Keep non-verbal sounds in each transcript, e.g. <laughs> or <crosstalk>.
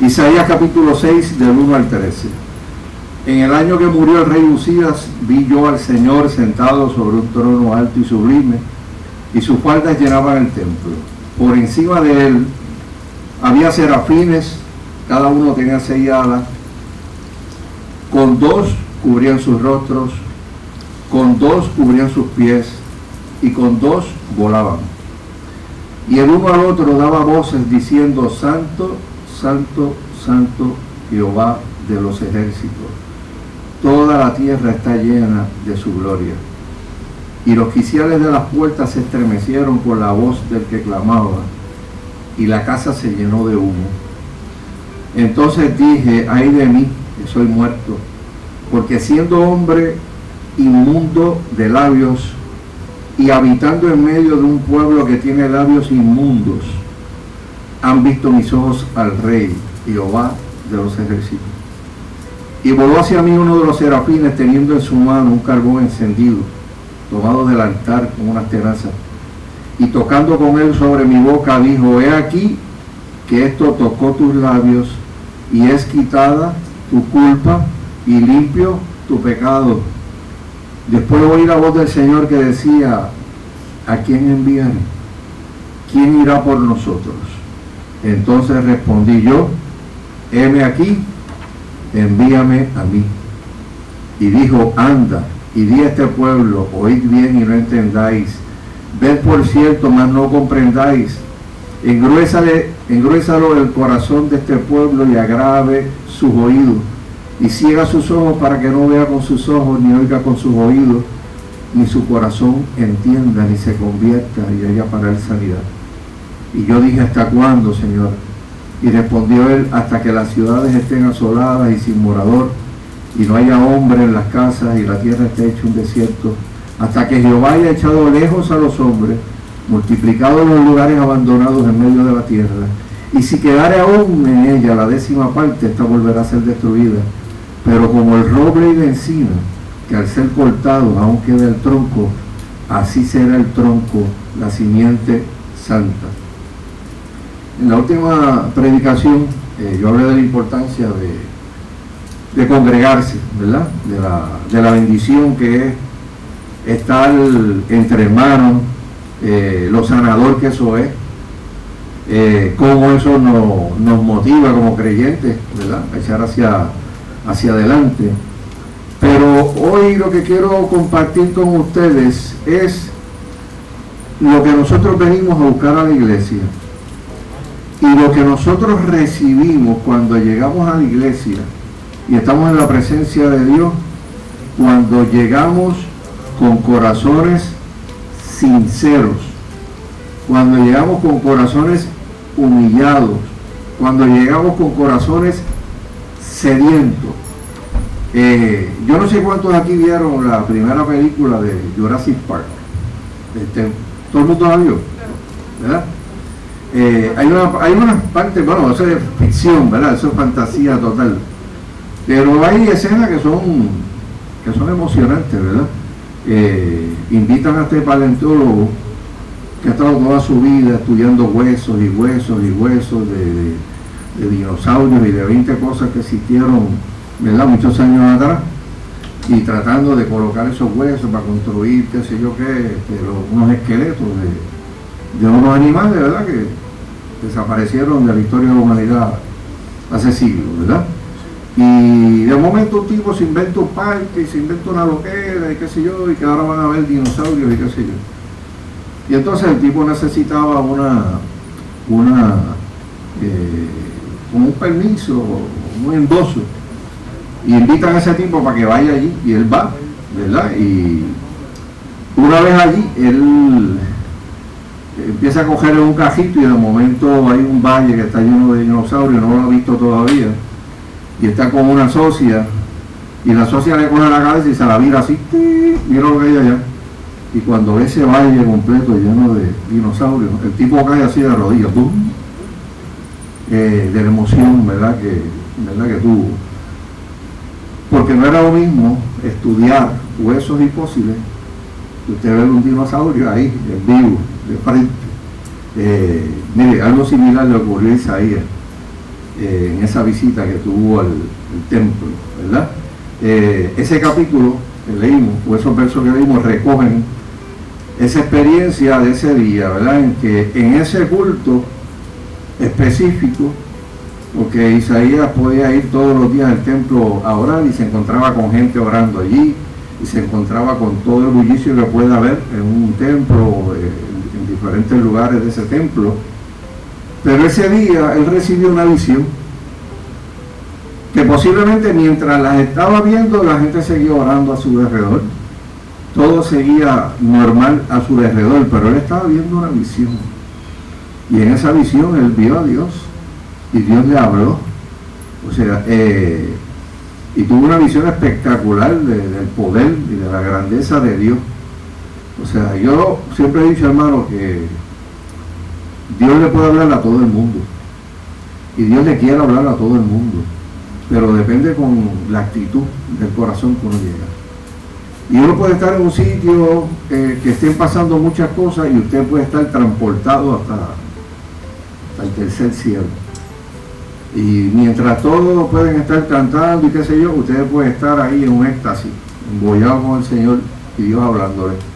Isaías capítulo 6 del 1 al 13. En el año que murió el rey Usías, vi yo al Señor sentado sobre un trono alto y sublime, y sus faldas llenaban el templo. Por encima de él había serafines, cada uno tenía seis alas, con dos cubrían sus rostros, con dos cubrían sus pies, y con dos volaban. Y el uno al otro daba voces diciendo, Santo, Santo, Santo Jehová de los ejércitos. Toda la tierra está llena de su gloria. Y los oficiales de las puertas se estremecieron por la voz del que clamaba, y la casa se llenó de humo. Entonces dije, ay de mí, que soy muerto, porque siendo hombre inmundo de labios y habitando en medio de un pueblo que tiene labios inmundos, han visto mis ojos al rey Jehová de los ejércitos. Y voló hacia mí uno de los serafines teniendo en su mano un carbón encendido, tomado del altar con unas tenazas. Y tocando con él sobre mi boca, dijo, he aquí que esto tocó tus labios y es quitada tu culpa y limpio tu pecado. Después oí la voz del Señor que decía, ¿a quién enviaré? ¿Quién irá por nosotros? Entonces respondí yo, heme aquí, envíame a mí. Y dijo, anda, y di a este pueblo, oíd bien y no entendáis, ved por cierto, mas no comprendáis, engruésalo el corazón de este pueblo y agrave sus oídos, y ciega sus ojos para que no vea con sus ojos, ni oiga con sus oídos, ni su corazón entienda, ni se convierta y haya para él sanidad. Y yo dije, ¿hasta cuándo, Señor? Y respondió él, hasta que las ciudades estén asoladas y sin morador, y no haya hombre en las casas, y la tierra esté hecha un desierto, hasta que Jehová haya echado lejos a los hombres, multiplicado los lugares abandonados en medio de la tierra. Y si quedare aún en ella la décima parte, esta volverá a ser destruida. Pero como el roble y la encina, que al ser cortado aún queda el tronco, así será el tronco, la simiente santa. En la última predicación eh, yo hablé de la importancia de, congregarse. De la, bendición que es estar entre hermanos, eh, lo sanador que eso es, eh, cómo eso nos, motiva como creyentes, ¿verdad? A echar hacia adelante. Pero hoy lo que quiero compartir con ustedes es lo que nosotros venimos a buscar a la iglesia y lo que nosotros recibimos cuando llegamos a la iglesia y estamos en la presencia de Dios, cuando llegamos con corazones sinceros, cuando llegamos con corazones humillados, cuando llegamos con corazones sedientos. Eh, yo no sé cuántos aquí vieron la primera película de Jurassic Park. Este, Todo el mundo la vio, ¿verdad? Eh, hay, una, hay unas partes, bueno, eso es ficción, ¿verdad? Eso es fantasía total. Pero hay escenas que son, que son emocionantes, ¿verdad? Eh, invitan a este paleontólogo que ha estado toda su vida estudiando huesos y huesos y huesos de, dinosaurios y de 20 cosas que existieron, ¿verdad? Muchos años atrás y tratando de colocar esos huesos para construir, qué sé yo qué, pero unos esqueletos de, de unos animales, ¿verdad? Que desaparecieron de la historia de la humanidad hace siglos, ¿verdad? Y de momento un tipo se inventa un parque, se inventa una loquera y qué sé yo, y que ahora van a ver dinosaurios y qué sé yo. Y entonces el tipo necesitaba una, una eh, un permiso, un endoso. Y invitan a ese tipo para que vaya allí y él va, ¿verdad? Y una vez allí, él empieza a coger un cajito y de momento hay un valle que está lleno de dinosaurios, no lo ha visto todavía, y está con una socia, y la socia le coge la cabeza y se la vira así, mira lo que hay allá. Y cuando ve ese valle completo lleno de dinosaurios, el tipo cae así de rodillas, ¡pum! Eh, de la emoción, ¿verdad? Que, ¿verdad? que tuvo. Porque no era lo mismo estudiar huesos y fósiles que usted ve un dinosaurio ahí, en vivo, de frente. Eh, mire, algo similar le ocurrió a Isaías. eh, en esa visita que tuvo al, templo, ¿verdad? Eh, ese capítulo que leímos, o esos versos que leímos, recogen esa experiencia de ese día, ¿verdad? En que en ese culto específico, porque Isaías podía ir todos los días al templo a orar y se encontraba con gente orando allí, y se encontraba con todo el bullicio que puede haber en un templo, eh, diferentes lugares de ese templo. Pero ese día él recibió una visión que posiblemente mientras las estaba viendo la gente seguía orando a su alrededor. Todo seguía normal a su alrededor, pero él estaba viendo una visión. Y en esa visión él vio a Dios y Dios le habló. O sea, eh, y tuvo una visión espectacular del poder y de la grandeza de Dios. O sea, yo siempre he dicho, hermano, que Dios le puede hablar a todo el mundo. Y Dios le quiere hablar a todo el mundo. Pero depende con la actitud del corazón que uno llega. Y uno puede estar en un sitio eh, que estén pasando muchas cosas y usted puede estar transportado hasta, el tercer cielo. Y mientras todos pueden estar cantando y qué sé yo, ustedes pueden estar ahí en un éxtasis, embollados con el Señor y Dios hablándole.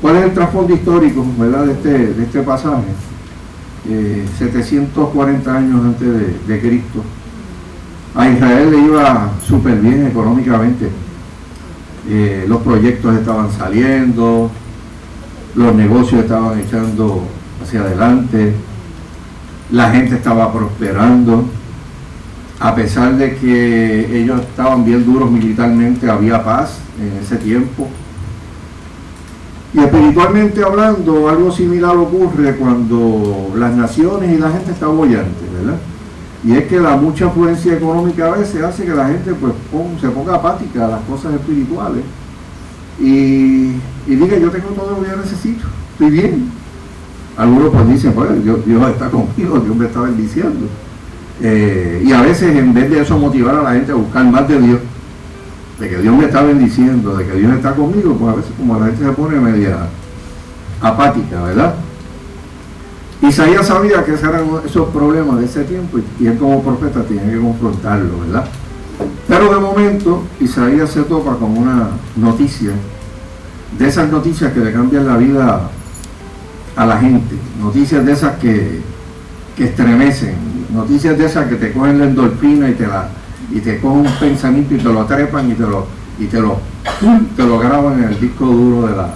¿Cuál es el trasfondo histórico ¿verdad? De, este, de este pasaje? 740 eh, años antes de, Cristo. A Israel le iba súper bien económicamente. Eh, los proyectos estaban saliendo, los negocios estaban echando hacia adelante, la gente estaba prosperando, a pesar de que ellos estaban bien duros militarmente, había paz en ese tiempo. Y espiritualmente hablando, algo similar ocurre cuando las naciones y la gente está bollante, ¿verdad? Y es que la mucha afluencia económica a veces hace que la gente pues se ponga apática a las cosas espirituales y, diga yo tengo todo lo que yo necesito, estoy bien, algunos pues dicen, pues Dios, está conmigo, Dios me está bendiciendo. Eh, y a veces en vez de eso motivar a la gente a buscar más de Dios, de que Dios me está bendiciendo, de que Dios está conmigo, pues a veces como la gente se pone media apática, ¿verdad? Isaías sabía que esos eran esos problemas de ese tiempo y, él como profeta tenía que confrontarlo, ¿verdad? Pero de momento Isaías se topa con una noticia, de esas noticias que le cambian la vida a la gente, noticias de esas que, estremecen, noticias de esas que te cogen la endorfina y te la y te cogen un pensamiento y te lo trepan y te lo y te lo <clears throat> te lo graban en el disco duro de la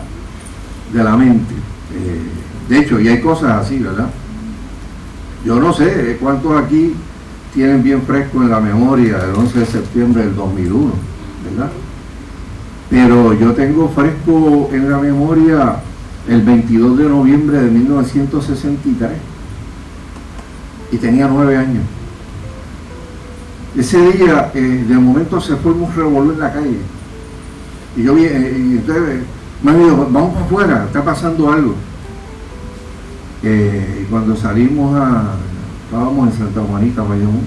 de la mente. Eh, de hecho, y hay cosas así, ¿verdad? Yo no sé cuántos aquí tienen bien fresco en la memoria el 11 de septiembre del 2001, ¿verdad? Pero yo tengo fresco en la memoria el 22 de noviembre de 1963 y tenía nueve años. Ese día, eh, de momento se fue un revolú en la calle. Y yo vi, eh, y entonces me vamos para afuera, está pasando algo. Eh, y cuando salimos a, estábamos en Santa Juanita, Bayamón,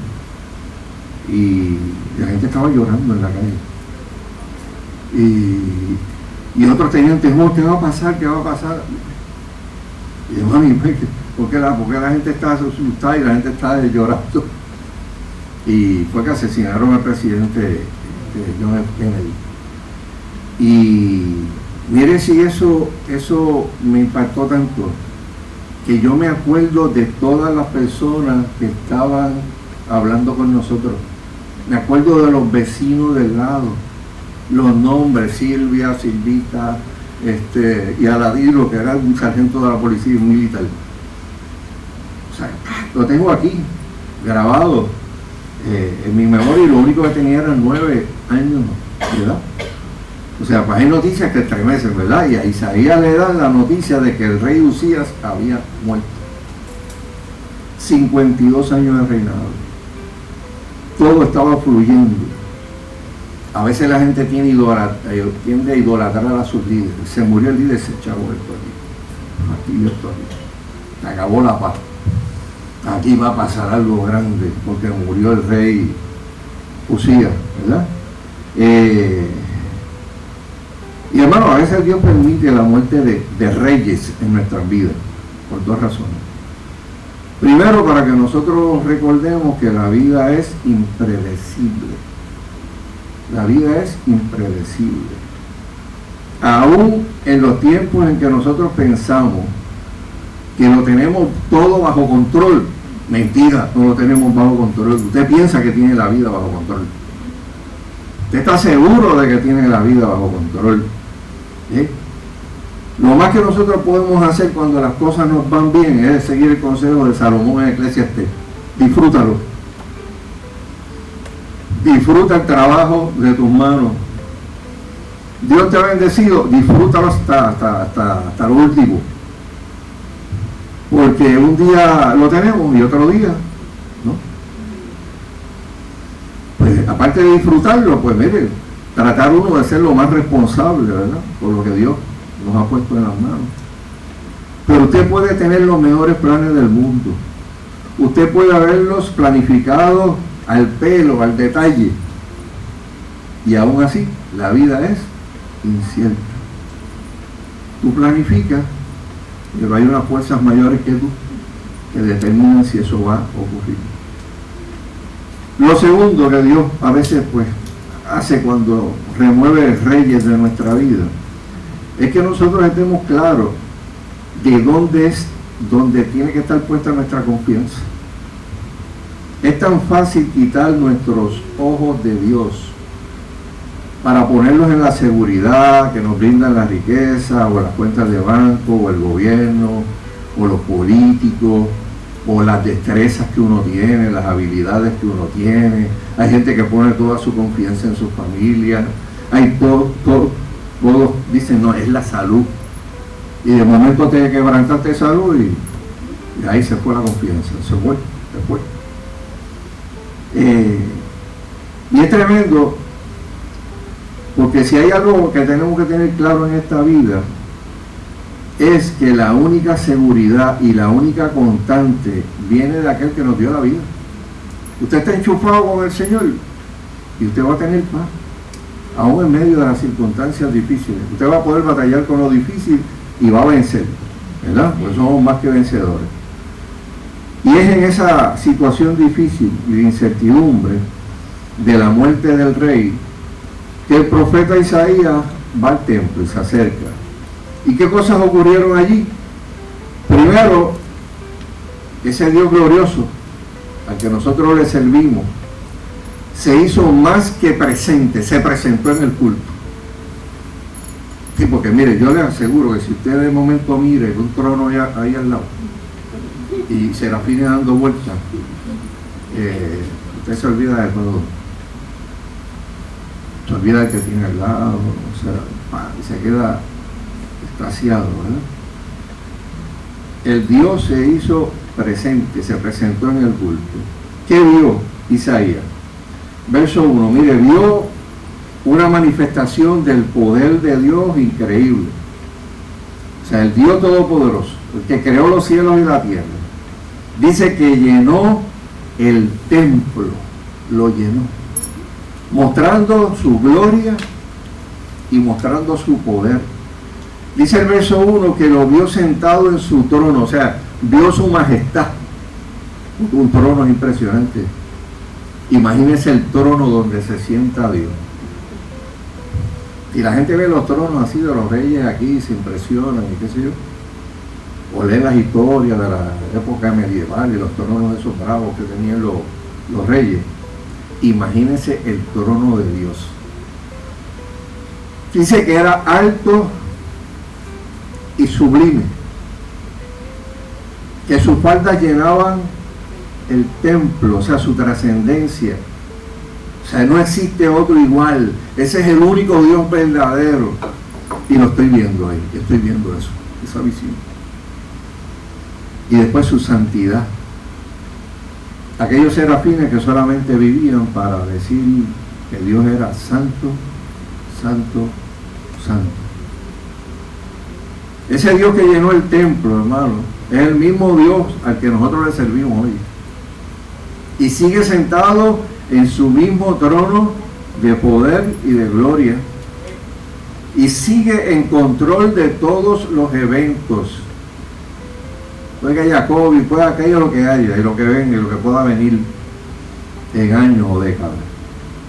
y la gente estaba llorando en la calle. Y y otros tenían temor, ¿qué va a pasar? ¿Qué va a pasar? Y yo, mami, ¿por qué la, porque la gente está asustada y la gente está llorando? Y fue que asesinaron al presidente este, John F. Kennedy. Y miren si eso, eso me impactó tanto, que yo me acuerdo de todas las personas que estaban hablando con nosotros. Me acuerdo de los vecinos del lado los nombres, Silvia, Silvita, este, y Aladino, que era un sargento de la policía militar. O sea, lo tengo aquí, grabado eh, en mi memoria, lo único que tenía eran nueve años, ¿verdad? O sea, pues hay noticias que estremecen, ¿verdad? Y a Isaías le dan la noticia de que el rey Usías había muerto. 52 años de reinado. Todo estaba fluyendo a veces la gente tiene eh, tiende a idolatrar a sus líderes. Se murió el líder, se echaba esto aquí. Aquí esto aquí. Se acabó la paz. Aquí va a pasar algo grande porque murió el rey Usía, ¿verdad? Eh, y hermano, a veces Dios permite la muerte de, de reyes en nuestras vidas, por dos razones. Primero, para que nosotros recordemos que la vida es impredecible. La vida es impredecible. Aún en los tiempos en que nosotros pensamos que lo tenemos todo bajo control, mentira, no lo tenemos bajo control. Usted piensa que tiene la vida bajo control. Usted está seguro de que tiene la vida bajo control. Lo más que nosotros podemos hacer cuando las cosas nos van bien es seguir el consejo de Salomón en Eclesiastes. Disfrútalo. Disfruta el trabajo de tus manos. Dios te ha bendecido, disfrútalo hasta, hasta, hasta, lo último. Porque un día lo tenemos y otro día, ¿no? Pues aparte de disfrutarlo, pues mire, tratar uno de ser lo más responsable, ¿verdad? Por lo que Dios nos ha puesto en las manos. Pero usted puede tener los mejores planes del mundo. Usted puede haberlos planificado al pelo, al detalle. Y aún así, la vida es incierta. Tú planificas, pero hay unas fuerzas mayores que tú que determinan si eso va a ocurrir. Lo segundo que Dios a veces pues hace cuando remueve reyes de nuestra vida es que nosotros estemos claros de dónde es donde tiene que estar puesta nuestra confianza. Es tan fácil quitar nuestros ojos de Dios para ponerlos en la seguridad que nos brindan la riqueza o las cuentas de banco o el gobierno o los políticos o las destrezas que uno tiene, las habilidades que uno tiene. Hay gente que pone toda su confianza en su familia. Hay todo, todo todos dicen, no, es la salud. Y de momento te quebrantaste salud y, ahí se fue la confianza, se fue, se fue. Eh, y es tremendo, porque si hay algo que tenemos que tener claro en esta vida, es que la única seguridad y la única constante viene de aquel que nos dio la vida. Usted está enchufado con el Señor y usted va a tener paz aún en medio de las circunstancias difíciles. Usted va a poder batallar con lo difícil y va a vencer, ¿verdad? Pues somos más que vencedores. Y es en esa situación difícil y de incertidumbre de la muerte del rey que el profeta Isaías va al templo y se acerca. ¿Y qué cosas ocurrieron allí? Primero, ese Dios glorioso al que nosotros le servimos, se hizo más que presente, se presentó en el culto. Sí, porque mire, yo le aseguro que si usted de momento mire un trono ahí, al lado y se la fine dando vueltas, eh, usted se olvida de todo. Se olvida que tiene al lado, o sea, se queda extasiado, El Dios se hizo presente, se presentó en el culto. ¿Qué vio Isaías? verso 1, mire, vio una manifestación del poder de Dios increíble. O sea, el Dios Todopoderoso, el que creó los cielos y la tierra. Dice que llenó el templo, lo llenó, mostrando su gloria y mostrando su poder. Dice el verso 1 que lo vio sentado en su trono, o sea, vio su majestad. Un trono impresionante Imagínese el trono donde se sienta Dios. Y la gente ve los tronos así de los reyes aquí, se impresionan y qué sé yo. O lee las historias de la época medieval y los tronos esos bravos que tenían los, los reyes. Imagínese el trono de Dios. Dice que era alto y sublime. Que sus faldas llenaban el templo, o sea, su trascendencia. O sea, no existe otro igual. Ese es el único Dios verdadero. Y lo estoy viendo ahí, estoy viendo eso, esa visión. Y después su santidad. Aquellos serafines que solamente vivían para decir que Dios era santo, santo, santo. Ese Dios que llenó el templo, hermano, es el mismo Dios al que nosotros le servimos hoy y sigue sentado en su mismo trono de poder y de gloria y sigue en control de todos los eventos. Puede que haya COVID, puede que lo que haya y lo que venga y lo que pueda venir en años o décadas.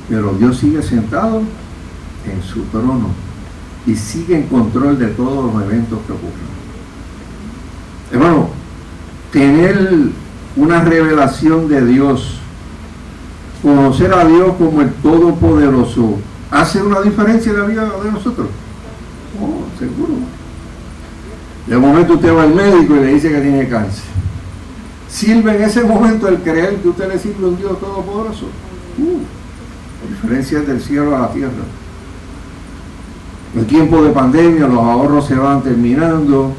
Pero Dios sigue sentado en su trono y sigue en control de todos los eventos que ocurren. Hermano, tener una revelación de Dios, conocer a Dios como el Todopoderoso, ¿hace una diferencia en la vida de nosotros? Oh, seguro. De momento usted va al médico y le dice que tiene cáncer. ¿Sirve en ese momento el creer que usted le sirve un Dios Todopoderoso? Uh, la diferencia es del cielo a la tierra. En tiempo de pandemia los ahorros se van terminando,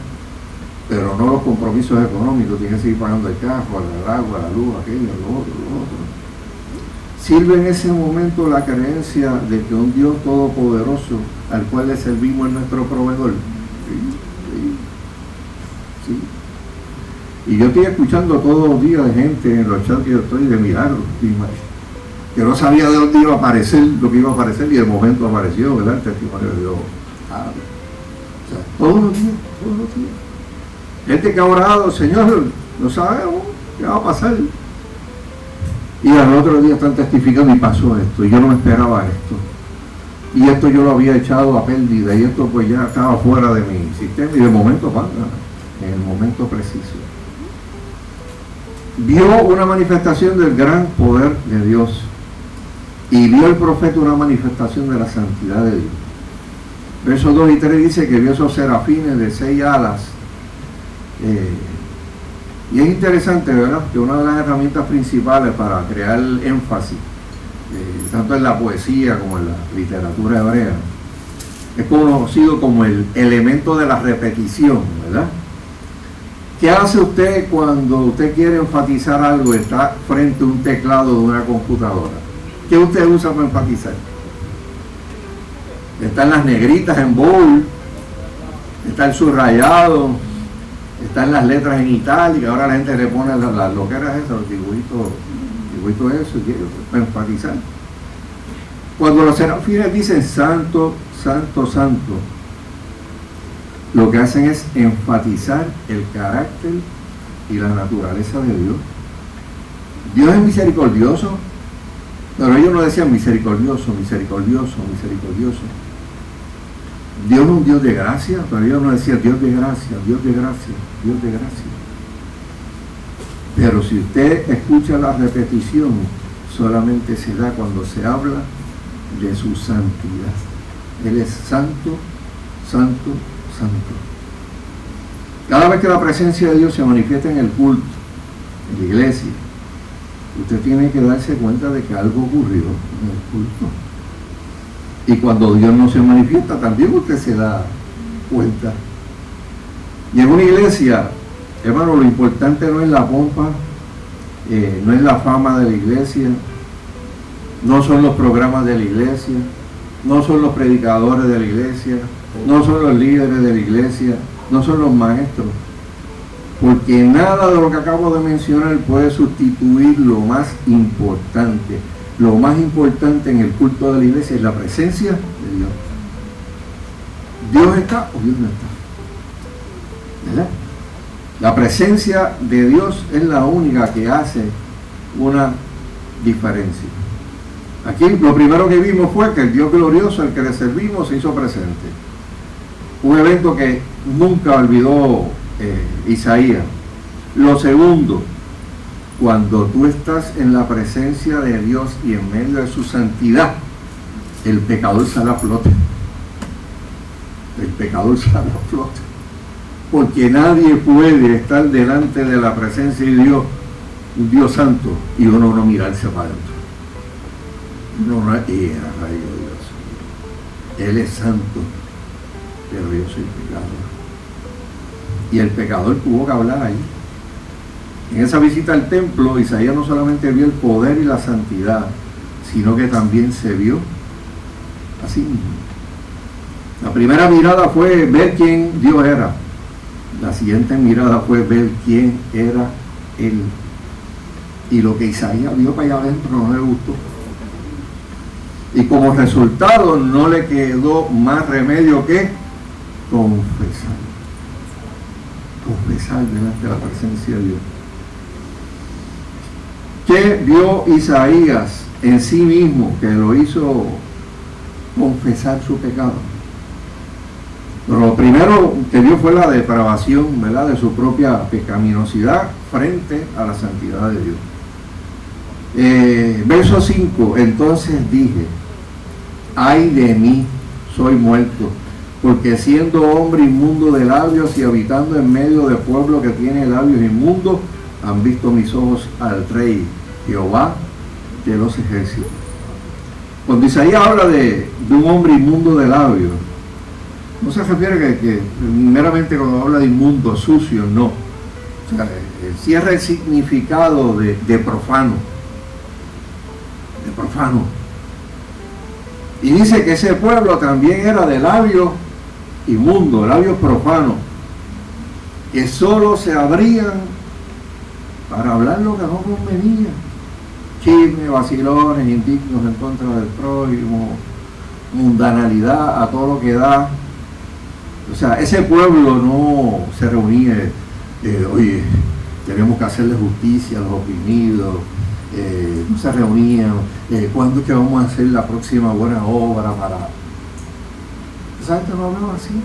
pero no los compromisos económicos. Tiene que seguir pagando el carro, el agua, la luz, aquello, lo otro, lo otro. Sirve en ese momento la creencia de que un Dios todopoderoso al cual le servimos es nuestro proveedor. Y yo estoy escuchando todos los días de gente en los chats que yo estoy de milagros, que no sabía de dónde iba a aparecer lo que iba a aparecer y de momento apareció, ¿verdad? El testimonio de Dios. o sea, todos los días, todos los días. Gente que ha orado, Señor, no sabemos qué va a pasar. Y al otro día están testificando y pasó esto, y yo no me esperaba esto. Y esto yo lo había echado a pérdida, y esto pues ya estaba fuera de mi sistema, y de momento pasa, en el momento preciso. Vio una manifestación del gran poder de Dios, y vio el profeta una manifestación de la santidad de Dios. Versos 2 y 3 dice que vio esos serafines de seis alas. Eh, y es interesante, ¿verdad? Que una de las herramientas principales para crear énfasis, eh, tanto en la poesía como en la literatura hebrea, es conocido como el elemento de la repetición, ¿verdad? ¿Qué hace usted cuando usted quiere enfatizar algo está frente a un teclado de una computadora? ¿Qué usted usa para enfatizar? Están las negritas en bowl, está el subrayado, están las letras en itálica, ahora la gente le pone las, lo que era eso, los dibujitos, dibujitos eso, para enfatizar. Cuando los serafines dicen santo, santo, santo, lo que hacen es enfatizar el carácter y la naturaleza de Dios. Dios es misericordioso, pero ellos no decían misericordioso, misericordioso, misericordioso. Dios es un Dios de gracia, pero ellos no decían Dios de gracia, Dios de gracia, Dios de gracia. Pero si usted escucha la repetición, solamente se da cuando se habla de su santidad. Él es santo, santo, santo. Cada vez que la presencia de Dios se manifiesta en el culto, en la iglesia, usted tiene que darse cuenta de que algo ocurrió en el culto. Y cuando Dios no se manifiesta, también usted se da cuenta. Y en una iglesia, hermano, lo importante no es la pompa, eh, no es la fama de la iglesia, no son los programas de la iglesia, no son los predicadores de la iglesia, no son los líderes de la iglesia, no son los maestros. Porque nada de lo que acabo de mencionar puede sustituir lo más importante, lo más importante en el culto de la iglesia es la presencia de Dios. Dios está o Dios no está. ¿Verdad? La presencia de Dios es la única que hace una diferencia. Aquí lo primero que vimos fue que el Dios glorioso, al que le servimos, se hizo presente. Un evento que nunca olvidó eh, Isaías. Lo segundo, cuando tú estás en la presencia de Dios y en medio de su santidad, el pecador sale a flote. El pecador sale a flote. Porque nadie puede estar delante de la presencia de Dios, un Dios santo, y uno no mirarse para adentro. No, no es Dios. Él es santo, pero yo soy pecador. Y el pecador tuvo que hablar ahí en esa visita al templo, Isaías no solamente vio el poder y la santidad, sino que también se vio así mismo. La primera mirada fue ver quién Dios era. La siguiente mirada fue ver quién era Él. Y lo que Isaías vio para allá adentro no le gustó. Y como resultado no le quedó más remedio que confesar. confesar delante de la presencia de Dios. ¿Qué vio Isaías en sí mismo que lo hizo confesar su pecado? Pero lo primero que vio fue la depravación ¿verdad? de su propia pecaminosidad frente a la santidad de Dios. Eh, verso 5, entonces dije, ay de mí, soy muerto, porque siendo hombre inmundo de labios y habitando en medio de pueblo que tiene labios inmundos, han visto mis ojos al rey Jehová de los ejércitos. Cuando Isaías habla de, un hombre inmundo de labios, no se refiere que, meramente cuando habla de inmundo, sucio, no. O sea, cierra el significado de, de profano. De profano. Y dice que ese pueblo también era de labios inmundos, labios profanos, que solo se abrían para hablar lo que no convenía. Chisme, vacilones, indignos en contra del prójimo, mundanalidad a todo lo que da. O sea, ese pueblo no se reunía, eh, oye, tenemos que hacerle justicia a los oprimidos, eh, no se reunían, eh, ¿cuándo es que vamos a hacer la próxima buena obra para... ¿Sabes que no así?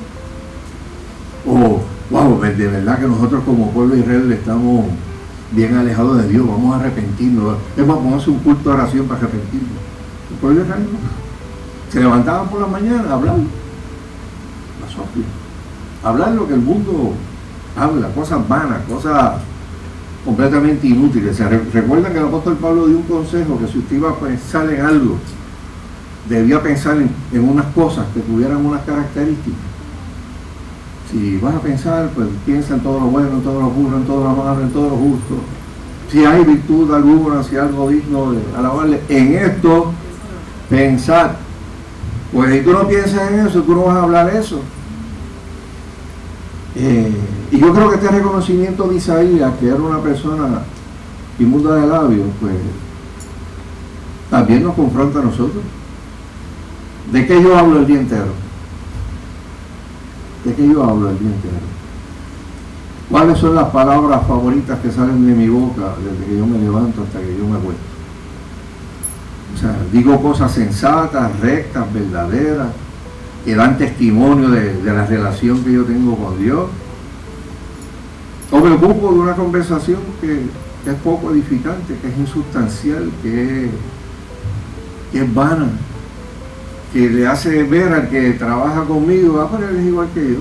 O, wow, de verdad que nosotros como pueblo de Israel estamos bien alejados de Dios, vamos a arrepentirnos. Es más, vamos a un culto de oración para arrepentirnos. El pueblo de Israel se levantaban por la mañana a hablar. La Sofía. Hablar lo que el mundo habla, cosas vanas, cosas completamente inútiles. Se recuerdan que el apóstol Pablo dio un consejo que si usted iba a pensar en algo, debía pensar en, unas cosas que tuvieran unas características. Si vas a pensar, pues piensa en todo lo bueno, en todo lo puro, en todo lo malo, en todo lo justo. Si hay virtud alguna, si hay algo digno de alabarle, en esto pensar. Pues si tú no piensas en eso, tú no vas a hablar eso. Eh, y yo creo que este reconocimiento de Isaías, que era una persona inmunda de labios, pues también nos confronta a nosotros. ¿De qué yo hablo el día entero? ¿De qué yo hablo el día entero? ¿Cuáles son las palabras favoritas que salen de mi boca desde que yo me levanto hasta que yo me acuesto? O sea, digo cosas sensatas, rectas, verdaderas, que dan testimonio de, la relación que yo tengo con Dios. O me ocupo de una conversación que, es poco edificante, que es insustancial, que es, vana, que le hace ver al que trabaja conmigo, ah, pero él es igual que yo.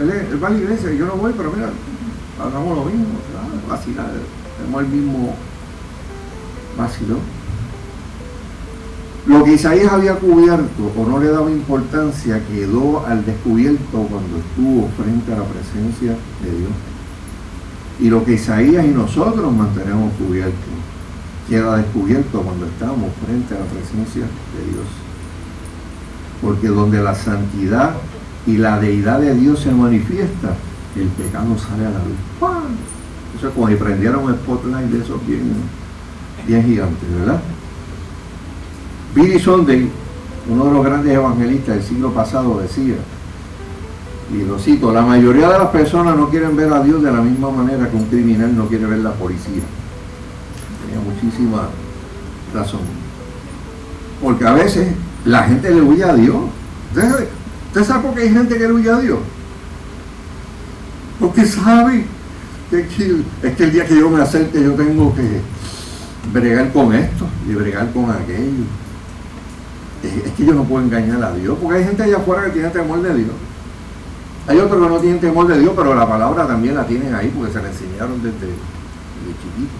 Él, va a la iglesia y yo no voy, pero mira, hagamos lo mismo, vacilar, tenemos el mismo vacilón. Lo que Isaías había cubierto o no le daba importancia quedó al descubierto cuando estuvo frente a la presencia de Dios. Y lo que Isaías y nosotros mantenemos cubierto queda descubierto cuando estamos frente a la presencia de Dios. Porque donde la santidad y la deidad de Dios se manifiesta, el pecado sale a la luz. Eso es como si prendiera un spotlight de esos bien, bien gigantes, ¿verdad? Billy Sunday, uno de los grandes evangelistas del siglo pasado, decía, y lo cito, la mayoría de las personas no quieren ver a Dios de la misma manera que un criminal no quiere ver la policía. Tenía muchísima razón. Porque a veces la gente le huye a Dios. ¿Usted sabe por qué hay gente que le huye a Dios? Porque sabe que, es que el día que yo me acerque yo tengo que bregar con esto y bregar con aquello es que yo no puedo engañar a Dios, porque hay gente allá afuera que tiene temor de Dios. Hay otros que no tienen temor de Dios, pero la palabra también la tienen ahí porque se la enseñaron desde, desde chiquito.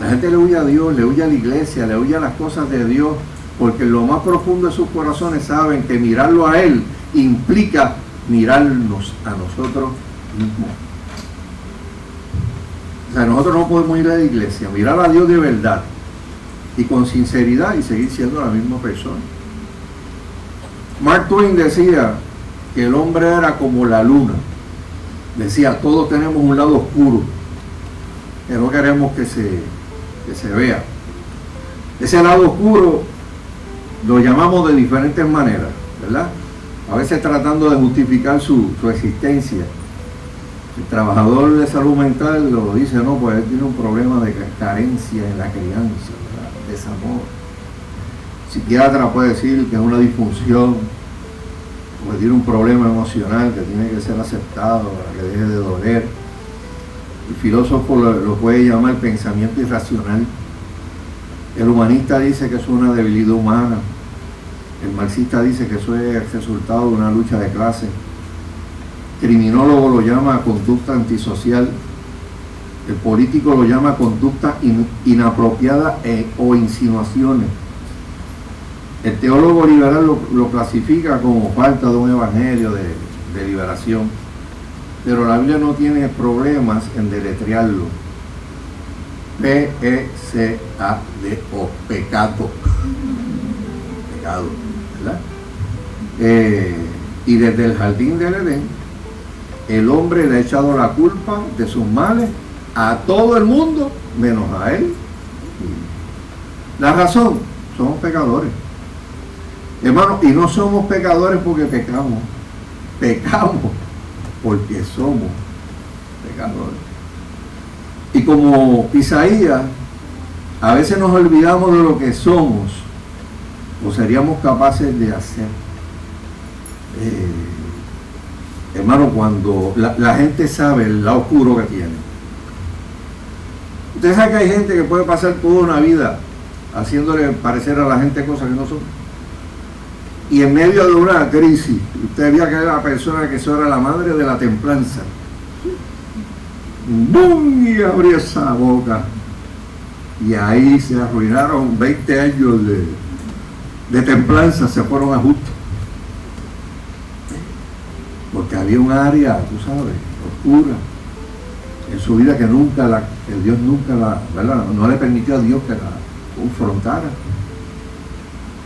La gente le huye a Dios, le huye a la iglesia, le huye a las cosas de Dios, porque en lo más profundo de sus corazones saben que mirarlo a Él implica mirarnos a nosotros mismos. O sea, nosotros no podemos ir a la iglesia, mirar a Dios de verdad y con sinceridad y seguir siendo la misma persona. Mark Twain decía que el hombre era como la luna. Decía, todos tenemos un lado oscuro que no queremos que se, se vea. Ese lado oscuro lo llamamos de diferentes maneras, ¿verdad? A veces tratando de justificar su, su existencia. El trabajador de salud mental lo dice, no, pues él tiene un problema de carencia en la crianza, ¿verdad? desamor. El psiquiatra puede decir que es una disfunción, o que tiene un problema emocional que tiene que ser aceptado para que deje de doler. El filósofo lo puede llamar pensamiento irracional. El humanista dice que es una debilidad humana. El marxista dice que eso es resultado de una lucha de clase criminólogo lo llama conducta antisocial, el político lo llama conducta inapropiada e, o insinuaciones. El teólogo liberal lo, clasifica como falta de un evangelio de, liberación. Pero la Biblia no tiene problemas en deletrearlo. Pecado. Pecado, <laughs> Eh, y desde el jardín del Edén el hombre le ha echado la culpa de sus males a todo el mundo, menos a él. La razón, somos pecadores. Hermano, y no somos pecadores porque pecamos, pecamos porque somos pecadores. Y como Isaías, a veces nos olvidamos de lo que somos o seríamos capaces de hacer. Eh, hermano, cuando la, gente sabe el lado oscuro que tiene. Usted sabe que hay gente que puede pasar toda una vida haciéndole parecer a la gente cosas que no son. Y en medio de una crisis, usted veía que era la persona que eso era la madre de la templanza. ¡Bum! Y abrió esa boca. Y ahí se arruinaron 20 años de, de templanza, se fueron a justo porque había un área, tú sabes, oscura en su vida que nunca la, que Dios nunca la, ¿verdad? no le permitió a Dios que la confrontara.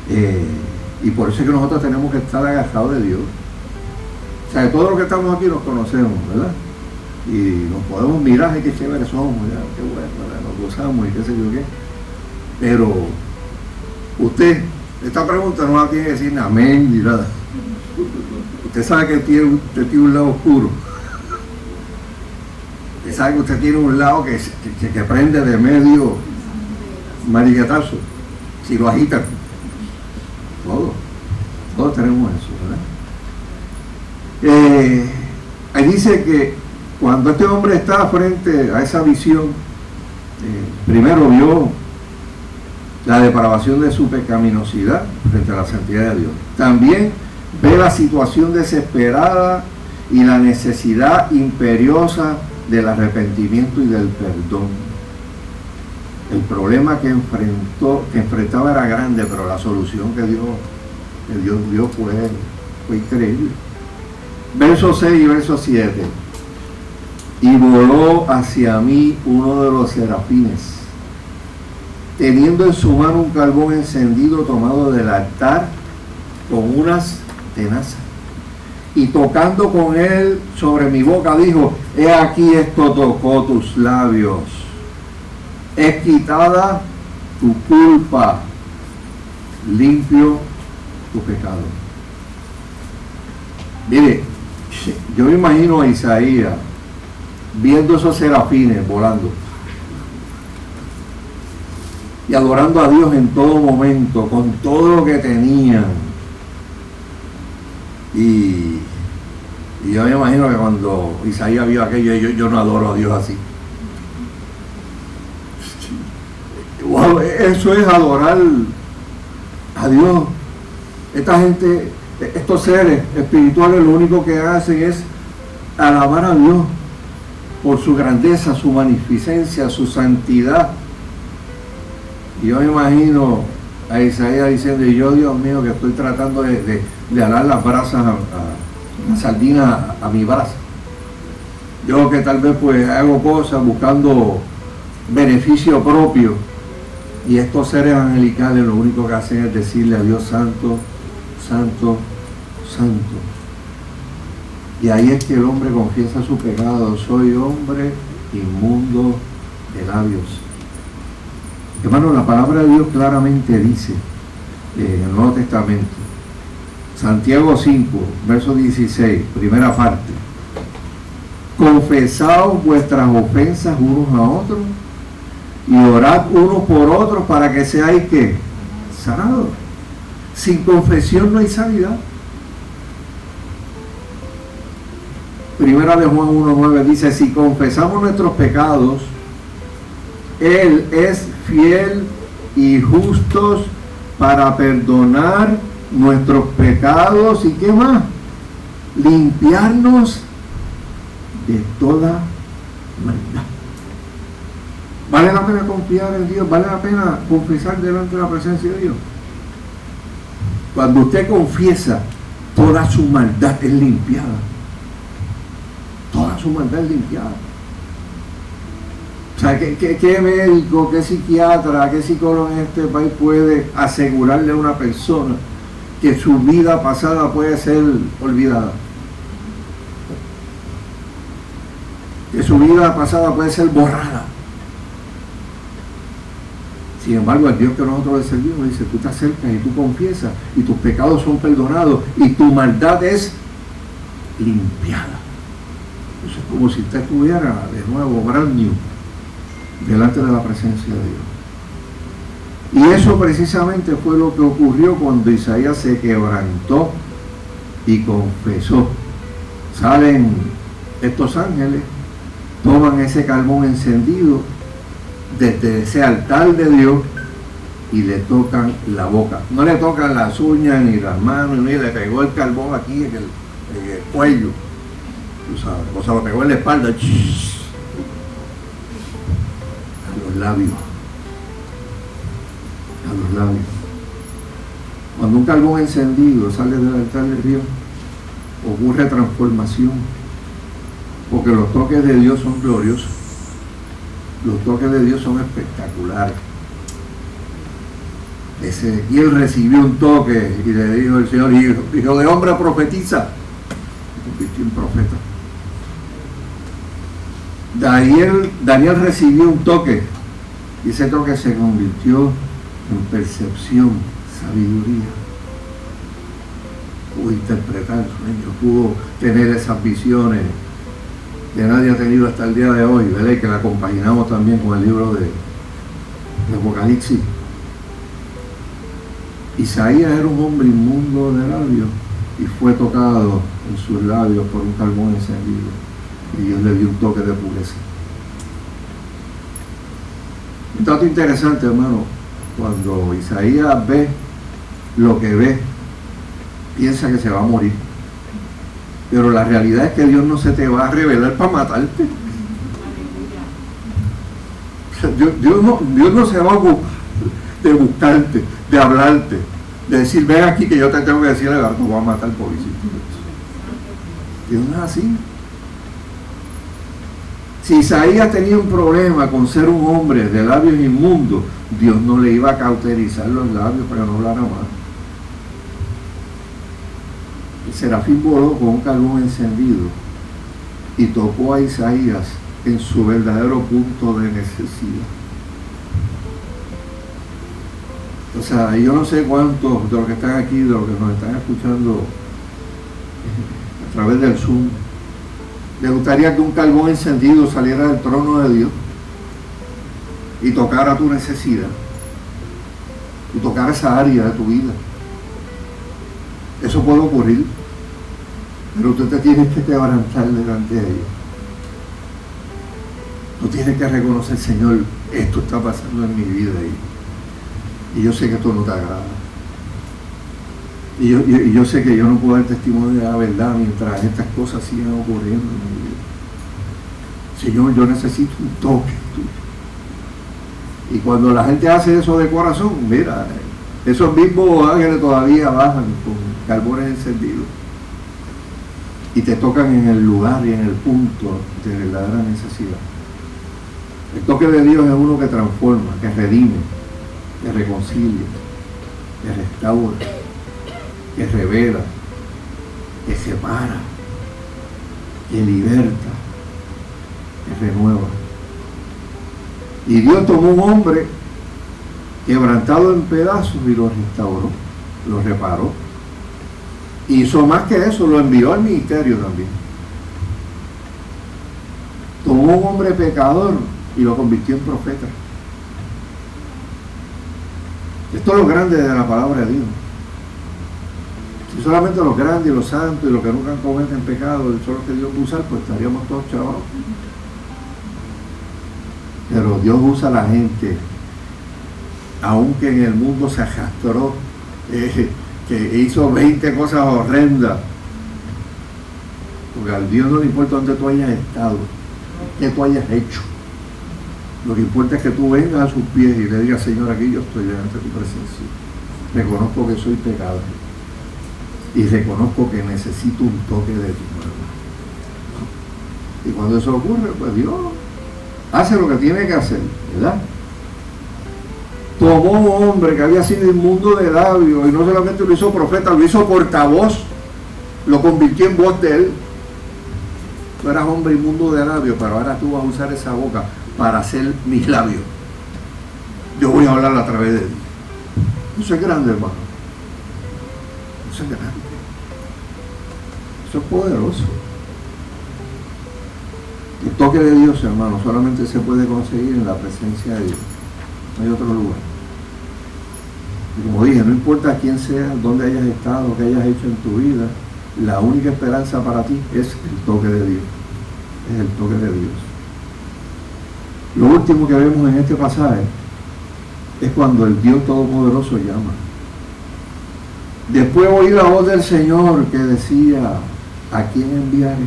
Eh, y por eso es que nosotros tenemos que estar agajados de Dios. O sea, que todos los que estamos aquí nos conocemos, ¿verdad? Y nos podemos mirar, y qué chévere somos, ¿verdad? qué bueno, ¿verdad? nos gozamos y qué sé yo qué. Pero usted, esta pregunta no la tiene que decir amén ni nada. Usted sabe que tiene, usted tiene un lado oscuro. Usted sabe que usted tiene un lado que, que, prende de medio marillatazo. Si lo agitan. Todos. Todos tenemos eso, ¿verdad? Eh, ahí dice que cuando este hombre está frente a esa visión, eh, primero vio la depravación de su pecaminosidad frente a la santidad de Dios. También ve la situación desesperada y la necesidad imperiosa del arrepentimiento y del perdón. El problema que enfrentó, enfrentaba era grande, pero la solución que Dios, que Dios dio fue, fue increíble. Verso 6 y verso 7. Y voló hacia mí uno de los serafines, teniendo en su mano un carbón encendido tomado del altar con unas y tocando con él sobre mi boca dijo, he aquí esto tocó tus labios. Es quitada tu culpa, limpio tu pecado. Mire, yo me imagino a Isaías viendo esos serafines volando y adorando a Dios en todo momento, con todo lo que tenían y, yo me imagino que cuando Isaías vio aquello, yo, no adoro a Dios así. eso es adorar a Dios. Esta gente, estos seres espirituales lo único que hacen es alabar a Dios por su grandeza, su magnificencia, su santidad. Y yo me imagino a Isaías diciendo, y yo Dios mío que estoy tratando de, de, las brasas a, a, sardina a, mi brasa. Yo que tal vez pues hago cosas buscando beneficio propio y estos seres angelicales lo único que hacen es decirle a Dios santo, santo, santo. Y ahí es que el hombre confiesa su pecado, soy hombre inmundo de labios Hermano, la palabra de Dios claramente dice eh, en el Nuevo Testamento, Santiago 5, verso 16, primera parte. confesaos vuestras ofensas unos a otros y orad unos por otros para que seáis que sanados. Sin confesión no hay sanidad. Primera de Juan 1.9 dice, si confesamos nuestros pecados, Él es fiel y justo para perdonar nuestros pecados y qué más, limpiarnos de toda maldad. Vale la pena confiar en Dios, vale la pena confesar delante de la presencia de Dios. Cuando usted confiesa, toda su maldad es limpiada. Toda su maldad es limpiada. O sea, ¿qué, médico, qué psiquiatra, qué psicólogo en este país puede asegurarle a una persona que su vida pasada puede ser olvidada? Que su vida pasada puede ser borrada. Sin embargo, el Dios que nosotros le servimos dice, tú te acercas y tú confiesas y tus pecados son perdonados y tu maldad es limpiada. Eso es como si usted estuviera de nuevo brand new delante de la presencia de Dios. Y eso precisamente fue lo que ocurrió cuando Isaías se quebrantó y confesó. Salen estos ángeles, toman ese carbón encendido desde ese altar de Dios y le tocan la boca. No le tocan las uñas ni las manos, ni le pegó el carbón aquí en el, cuello. o sea, lo pegó en la espalda. Labios. A los labios. Cuando un carbón encendido sale del altar de Dios, ocurre transformación. Porque los toques de Dios son gloriosos los toques de Dios son espectaculares. Ezequiel recibió un toque y le dijo el Señor, hijo, de hombre profetiza. Convirtió en profeta. Daniel, Daniel recibió un toque y ese toque se convirtió en percepción, sabiduría. Pudo interpretar sueños, pudo tener esas visiones que nadie ha tenido hasta el día de hoy, ¿verdad? Que la compaginamos también con el libro de, Apocalipsis. Isaías era un hombre inmundo de labios y fue tocado en sus labios por un carbón encendido. Y Dios le dio un toque de pureza. Un dato interesante, hermano, cuando Isaías ve lo que ve, piensa que se va a morir. Pero la realidad es que Dios no se te va a revelar para matarte. Dios, no, no se va a ocupar de buscarte, de hablarte, de decir, ven aquí que yo te tengo que decir, tú vas a matar pobrecito. Dios no es así. Si Isaías tenía un problema con ser un hombre de labios inmundos, Dios no le iba a cauterizar los labios para no hablara más el serafín voló con un carbón encendido y tocó a Isaías en su verdadero punto de necesidad. O sea, yo no sé cuántos de los que están aquí, de los que nos están escuchando <laughs> a través del Zoom, les gustaría que un carbón encendido saliera del trono de Dios y tocara tu necesidad y tocara esa área de tu vida. Eso puede ocurrir. Pero tú te tienes que quebrantar delante de Dios. Tú tienes que reconocer, Señor, esto está pasando en mi vida y, y yo sé que esto no te agrada. Y yo, sé que yo no puedo dar testimonio de la verdad mientras estas cosas sigan ocurriendo en mi vida. Señor, yo necesito un toque Y cuando la gente hace eso de corazón, mira, esos mismos ángeles todavía bajan con carbones encendidos y te tocan en el lugar y en el punto de verdadera necesidad. El toque de Dios es uno que transforma, que redime, que reconcilia, que restaura, que revela, que separa, que liberta, que renueva. Y Dios tomó un hombre quebrantado en pedazos y lo restauró, lo reparó Hizo más que eso, lo envió al ministerio también. tomó un hombre pecador y lo convirtió en profeta. Esto es lo grande de la palabra de Dios. Si solamente los grandes y los santos y los que nunca cometen pecado son los que Dios usa, pues estaríamos todos chavos. Pero Dios usa a la gente, aunque en el mundo se arrastró, eh, que hizo 20 cosas horrendas. Porque al Dios no le importa dónde tú hayas estado, qué tú hayas hecho. Lo que importa es que tú vengas a sus pies y le digas, Señor, aquí yo estoy delante de tu presencia. Reconozco que soy pecador y reconozco que necesito un toque de tu mano. Y cuando eso ocurre, pues Dios hace lo que tiene que hacer, ¿verdad? Tomó un hombre que había sido inmundo de labios y no solamente lo hizo profeta, lo hizo portavoz, lo convirtió en voz de él. Tú eras hombre inmundo de labios, pero ahora tú vas a usar esa boca para hacer mis labios. Yo voy a hablar a través de ti. Eso es grande, hermano. Eso es grande. Eso es poderoso. El toque de Dios, hermano, solamente se puede conseguir en la presencia de Dios. No hay otro lugar. Y como dije, no importa quién sea, dónde hayas estado, qué hayas hecho en tu vida, la única esperanza para ti es el toque de Dios. Es el toque de Dios. Lo último que vemos en este pasaje es cuando el Dios Todopoderoso llama. Después oí la voz del Señor que decía, ¿a quién enviaré?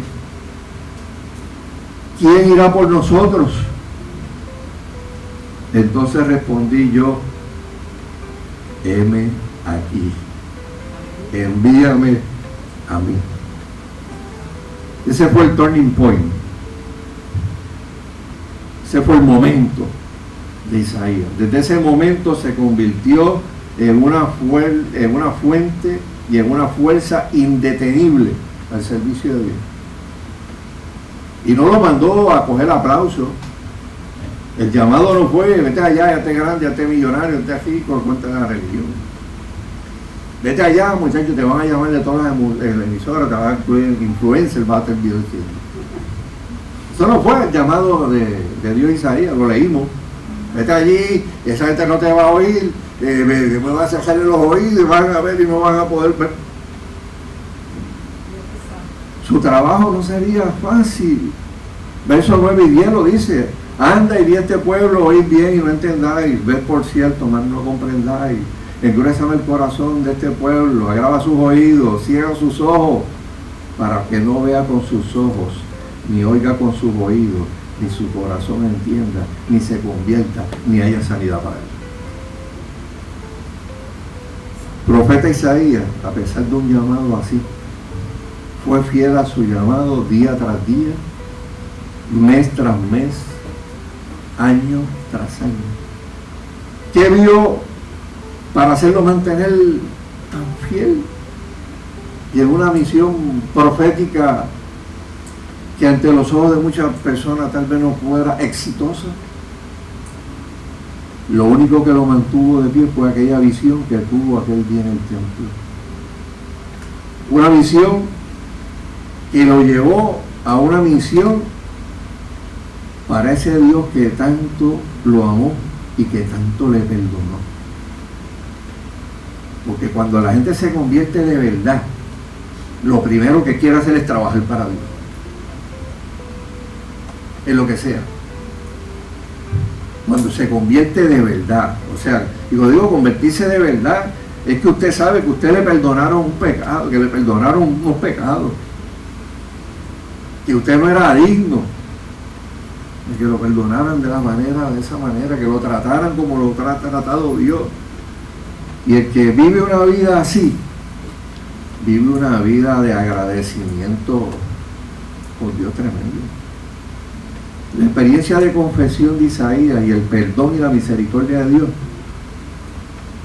¿Quién irá por nosotros? Entonces respondí yo, heme aquí, envíame a mí. Ese fue el turning point. Ese fue el momento de Isaías. Desde ese momento se convirtió en una, en una fuente y en una fuerza indetenible al servicio de Dios. Y no lo mandó a coger aplauso. El llamado no fue, vete allá, ya esté grande, ya esté millonario, esté aquí con cuenta de la religión. Vete allá, muchachos, te van a llamar de todas las emisoras, te van a incluir influencer, va a tener video eso no fue el llamado de, Dios Isaías, lo leímos. Vete allí, esa gente no te va a oír, eh, me, vas a sacarle los oídos y van a ver y no van a poder ver. Su trabajo no sería fácil. Verso 9 y 10 lo dice. Anda y vi este pueblo, oíd bien y no entendáis, ved por cierto, mas no comprendáis. Engruésame el corazón de este pueblo, agrava sus oídos, ciega sus ojos, para que no vea con sus ojos ni oiga con sus oídos, ni su corazón entienda, ni se convierta, ni haya sanidad para él. Profeta Isaías, a pesar de un llamado así, fue fiel a su llamado día tras día, mes tras mes, año tras año. ¿Qué vio para hacerlo mantener tan fiel? Y en una misión profética que ante los ojos de muchas personas tal vez no fuera exitosa. Lo único que lo mantuvo de pie fue aquella visión que tuvo aquel día en el templo. Una visión que lo llevó a una misión para ese Dios que tanto lo amó y que tanto le perdonó. Porque cuando la gente se convierte de verdad, lo primero que quiere hacer es trabajar para Dios en lo que sea. Cuando se convierte de verdad, o sea, digo, digo, convertirse de verdad, es que usted sabe que usted le perdonaron un pecado, que le perdonaron unos pecados, que usted no era digno, de que lo perdonaran de la manera, de esa manera, que lo trataran como lo ha tratado Dios. Y el que vive una vida así, vive una vida de agradecimiento por Dios tremendo. La experiencia de confesión de Isaías y el perdón y la misericordia de Dios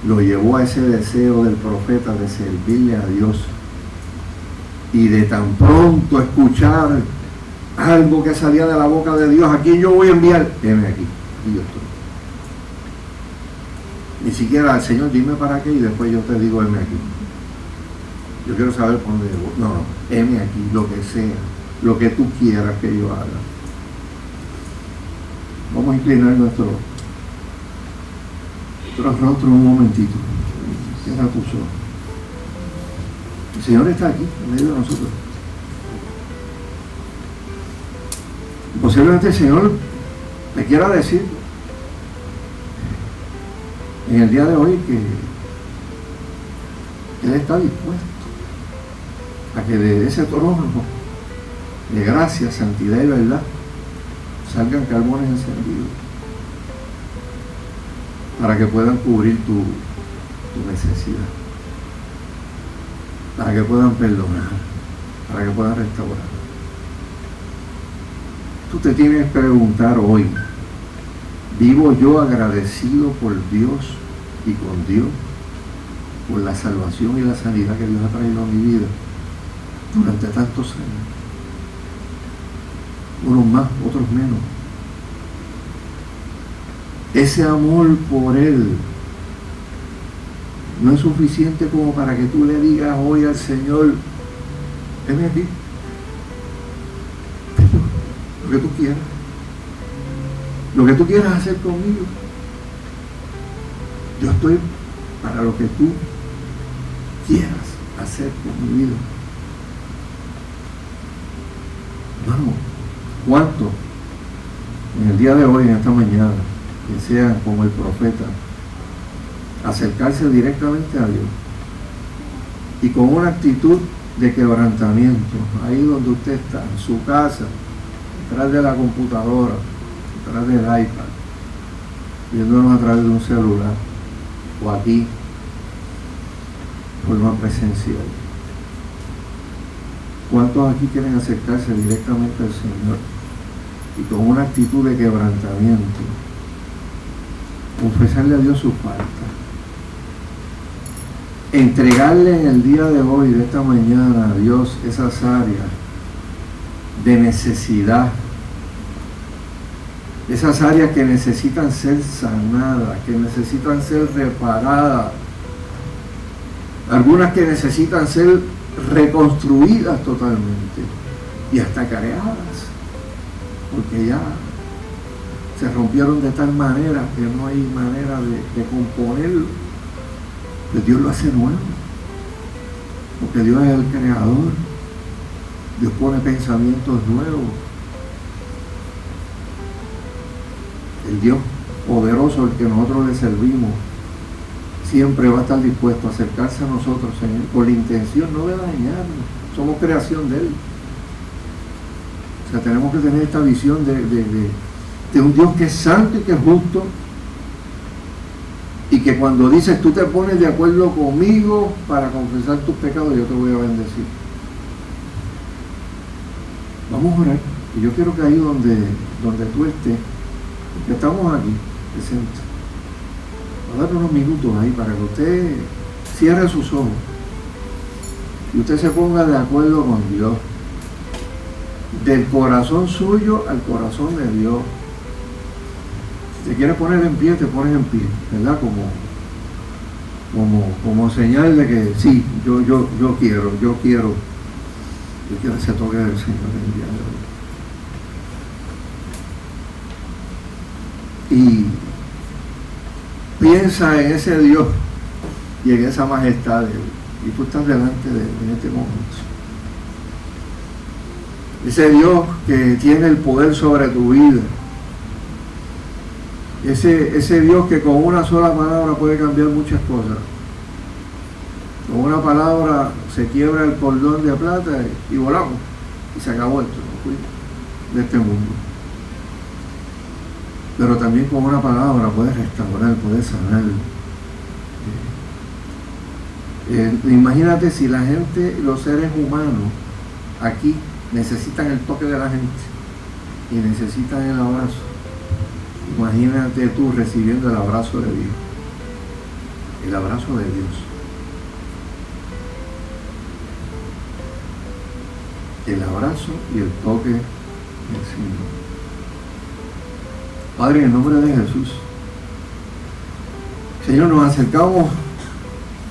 lo llevó a ese deseo del profeta de servirle a Dios y de tan pronto escuchar algo que salía de la boca de Dios, ¿a quién yo voy a enviar? Dime aquí, y yo estoy. Ni siquiera al Señor, dime para qué y después yo te digo, heme aquí. Yo quiero saber por dónde No, no, heme aquí, lo que sea, lo que tú quieras que yo haga. Vamos a inclinar nuestro, nuestro rostro un momentito. Cierra tus ojos. El Señor está aquí, en medio de nosotros. Posiblemente el Señor le quiera decir en el día de hoy que Él está dispuesto a que de ese trono de gracia, santidad y verdad salgan carbones encendidos para que puedan cubrir tu, tu necesidad, para que puedan perdonar, para que puedan restaurar. Tú te tienes que preguntar hoy, ¿vivo yo agradecido por Dios y con Dios por la salvación y la sanidad que Dios ha traído a mi vida durante tantos años? Unos más, otros menos. Ese amor por Él no es suficiente como para que tú le digas hoy al Señor, ven aquí, lo que tú quieras, lo que tú quieras hacer conmigo. Yo estoy para lo que tú quieras hacer con mi vida. Vamos, ¿cuánto en el día de hoy, en esta mañana, que sean como el profeta, acercarse directamente a Dios y con una actitud de quebrantamiento, ahí donde usted está, en su casa, detrás de la computadora, detrás del iPad, viéndonos a través de un celular o aquí, forma presencial. ¿Cuántos aquí quieren acercarse directamente al Señor y con una actitud de quebrantamiento, confesarle a Dios su falta? Entregarle en el día de hoy, de esta mañana, a Dios esas áreas de necesidad, esas áreas que necesitan ser sanadas, que necesitan ser reparadas, algunas que necesitan ser reconstruidas totalmente y hasta creadas, porque ya se rompieron de tal manera que no hay manera de, de componerlo. Pues Dios lo hace nuevo, porque Dios es el creador, Dios pone pensamientos nuevos. El Dios poderoso al que nosotros le servimos siempre va a estar dispuesto a acercarse a nosotros, Señor, con la intención no de dañarnos. Somos creación de Él. O sea, tenemos que tener esta visión de, de un Dios que es santo y que es justo. Que cuando dices tú te pones de acuerdo conmigo para confesar tus pecados, yo te voy a bendecir. Vamos a orar. Y yo quiero que ahí donde, donde tú estés, porque estamos aquí presentes, a dar unos minutos ahí para que usted cierre sus ojos y usted se ponga de acuerdo con Dios. Del corazón suyo al corazón de Dios. Te quieres poner en pie, te pones en pie, ¿verdad? Como, como, como señal de que sí, yo, yo, yo quiero, yo quiero, yo quiero ese toque del Señor el día de hoy. Y piensa en ese Dios y en esa majestad de Él. Y tú estás delante de Él en este momento. Ese Dios que tiene el poder sobre tu vida. Ese, ese Dios que con una sola palabra puede cambiar muchas cosas. Con una palabra se quiebra el cordón de plata y volamos. Y se acabó esto de este mundo pero también con una palabra puedes restaurar, puedes sanar. Eh, imagínate si la gente, los seres humanos aquí necesitan el toque de la gente y necesitan el abrazo. Imagínate tú recibiendo el abrazo de Dios. El abrazo de Dios. El abrazo y el toque del Señor. Padre, en el nombre de Jesús, Señor, nos acercamos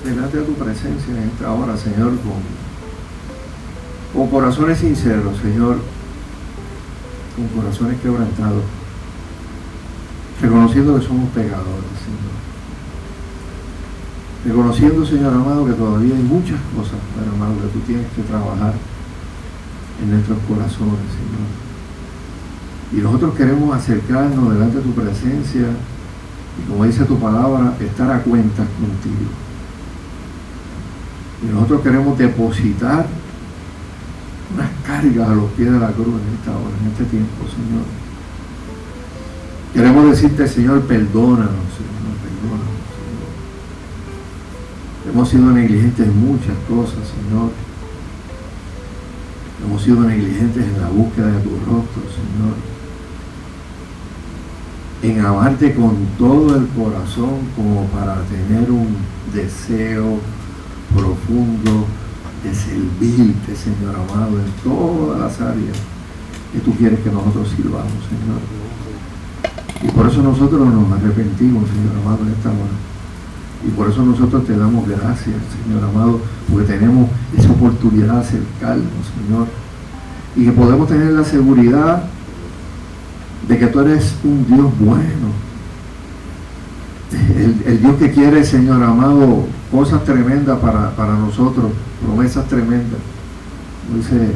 delante de tu presencia en esta hora, Señor, con, con corazones sinceros, Señor, con corazones quebrantados. Reconociendo que somos pecadores, Señor. Reconociendo, Señor amado, que todavía hay muchas cosas, Padre amado, que tú tienes que trabajar en nuestros corazones, Señor. Y nosotros queremos acercarnos delante de tu presencia y como dice tu palabra, estar a cuentas contigo. Y nosotros queremos depositar unas cargas a los pies de la cruz en esta hora, en este tiempo, Señor. Queremos decirte, Señor, perdónanos, Señor, perdónanos, Señor. Hemos sido negligentes en muchas cosas, Señor. Hemos sido negligentes en la búsqueda de tu rostro, Señor. En amarte con todo el corazón como para tener un deseo profundo de servirte, Señor amado, en todas las áreas que tú quieres que nosotros sirvamos, Señor. Y por eso nosotros nos arrepentimos, Señor amado, en esta hora. Y por eso nosotros te damos gracias, Señor amado, porque tenemos esa oportunidad de acercarnos, Señor. Y que podemos tener la seguridad de que tú eres un Dios bueno. El, Dios que quiere, Señor amado, cosas tremendas para, para nosotros, promesas tremendas. Dice el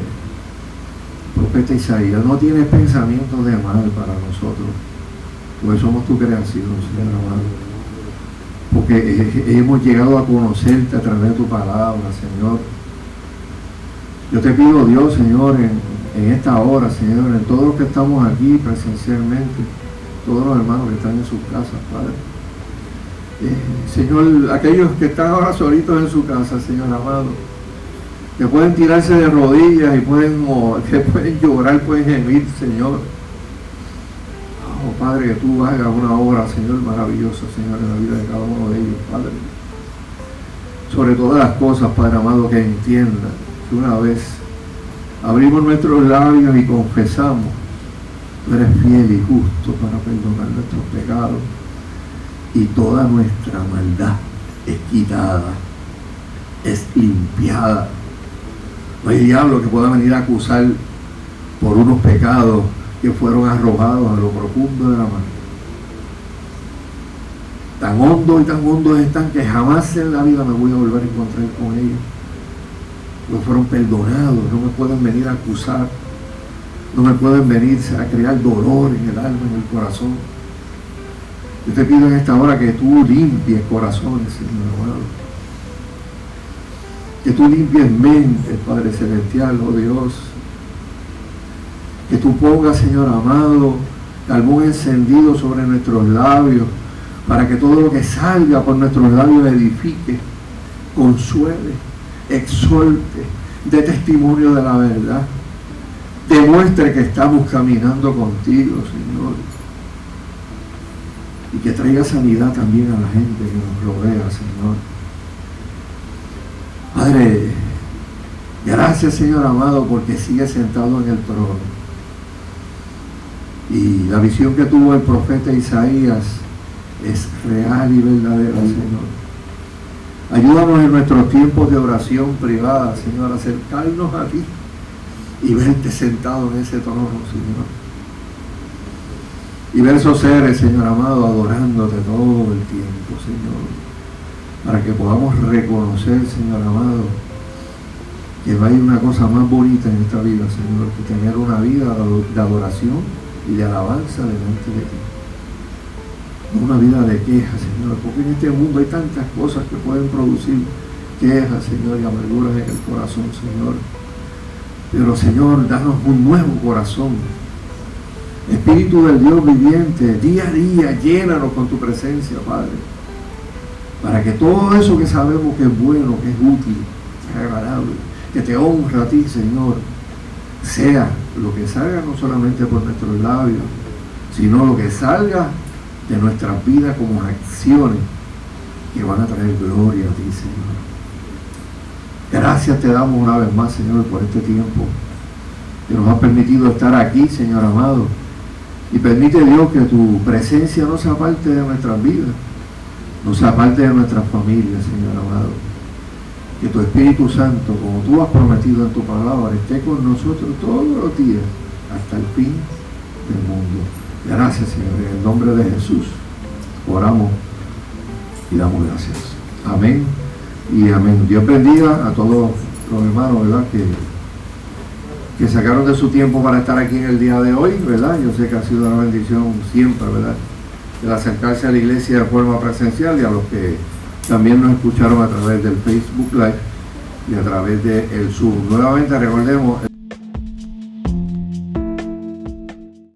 profeta Isaías, no tienes pensamientos de mal para nosotros porque somos tu creación, Señor amado. Porque hemos llegado a conocerte a través de tu palabra, Señor. Yo te pido, Dios, Señor, en, esta hora, Señor, en todos los que estamos aquí presencialmente, todos los hermanos que están en sus casas, Padre. Eh, señor, aquellos que están ahora solitos en su casa, Señor amado, que pueden tirarse de rodillas y pueden, <laughs> que pueden llorar, pueden gemir, Señor Padre, que tú hagas una obra, Señor, maravillosa, Señor, en la vida de cada uno de ellos, Padre. Sobre todas las cosas, Padre amado, que entiendan que una vez abrimos nuestros labios y confesamos, tú eres fiel y justo para perdonar nuestros pecados y toda nuestra maldad es quitada, es limpiada. No hay diablo que pueda venir a acusar por unos pecados que fueron arrojados a lo profundo de la mar. Tan hondo y tan hondo están que jamás en la vida me voy a volver a encontrar con ellos. No fueron perdonados, no me pueden venir a acusar, no me pueden venir a crear dolor en el alma, en el corazón. Yo te pido en esta hora que tú limpies corazones, Señor amado. Que tú limpies mentes, Padre Celestial, oh Dios que tú pongas, Señor amado, carbón encendido sobre nuestros labios, para que todo lo que salga por nuestros labios edifique, consuele, exhorte, dé testimonio de la verdad. Demuestre que estamos caminando contigo, Señor. Y que traiga sanidad también a la gente que nos rodea, Señor. Padre, gracias, Señor amado, porque sigue sentado en el trono y la visión que tuvo el profeta Isaías es real y verdadera, Señor. Ayúdanos en nuestros tiempos de oración privada, Señor, a acercarnos a ti y verte sentado en ese trono, Señor. Y ver esos seres, Señor amado, adorándote todo el tiempo, Señor. Para que podamos reconocer, Señor amado, que no hay una cosa más bonita en esta vida, Señor, que tener una vida de adoración y de alabanza delante de ti. No una vida de quejas, Señor, porque en este mundo hay tantas cosas que pueden producir quejas, Señor, y amarguras en el corazón, Señor. Pero, Señor, danos un nuevo corazón. Espíritu del Dios viviente, día a día, llénanos con tu presencia, Padre. Para que todo eso que sabemos que es bueno, que es útil, que es agradable, que te honra a ti, Señor, sea lo que salga no solamente por nuestros labios, sino lo que salga de nuestras vidas como acciones que van a traer gloria a ti, Señor. Gracias te damos una vez más, Señor, por este tiempo que nos ha permitido estar aquí, Señor amado. Y permite Dios que tu presencia no sea parte de nuestras vidas, no sea parte de nuestras familias, Señor amado que tu Espíritu Santo, como tú has prometido en tu palabra, esté con nosotros todos los días hasta el fin del mundo. Gracias, Señor. En el nombre de Jesús oramos y damos gracias. Amén y amén. Dios bendiga a todos los hermanos, ¿verdad? Que, que sacaron de su tiempo para estar aquí en el día de hoy, ¿verdad? Yo sé que ha sido una bendición siempre, ¿verdad? El acercarse a la iglesia de forma presencial y a los que también nos escucharon a través del Facebook Live y a través del Zoom. Nuevamente recordemos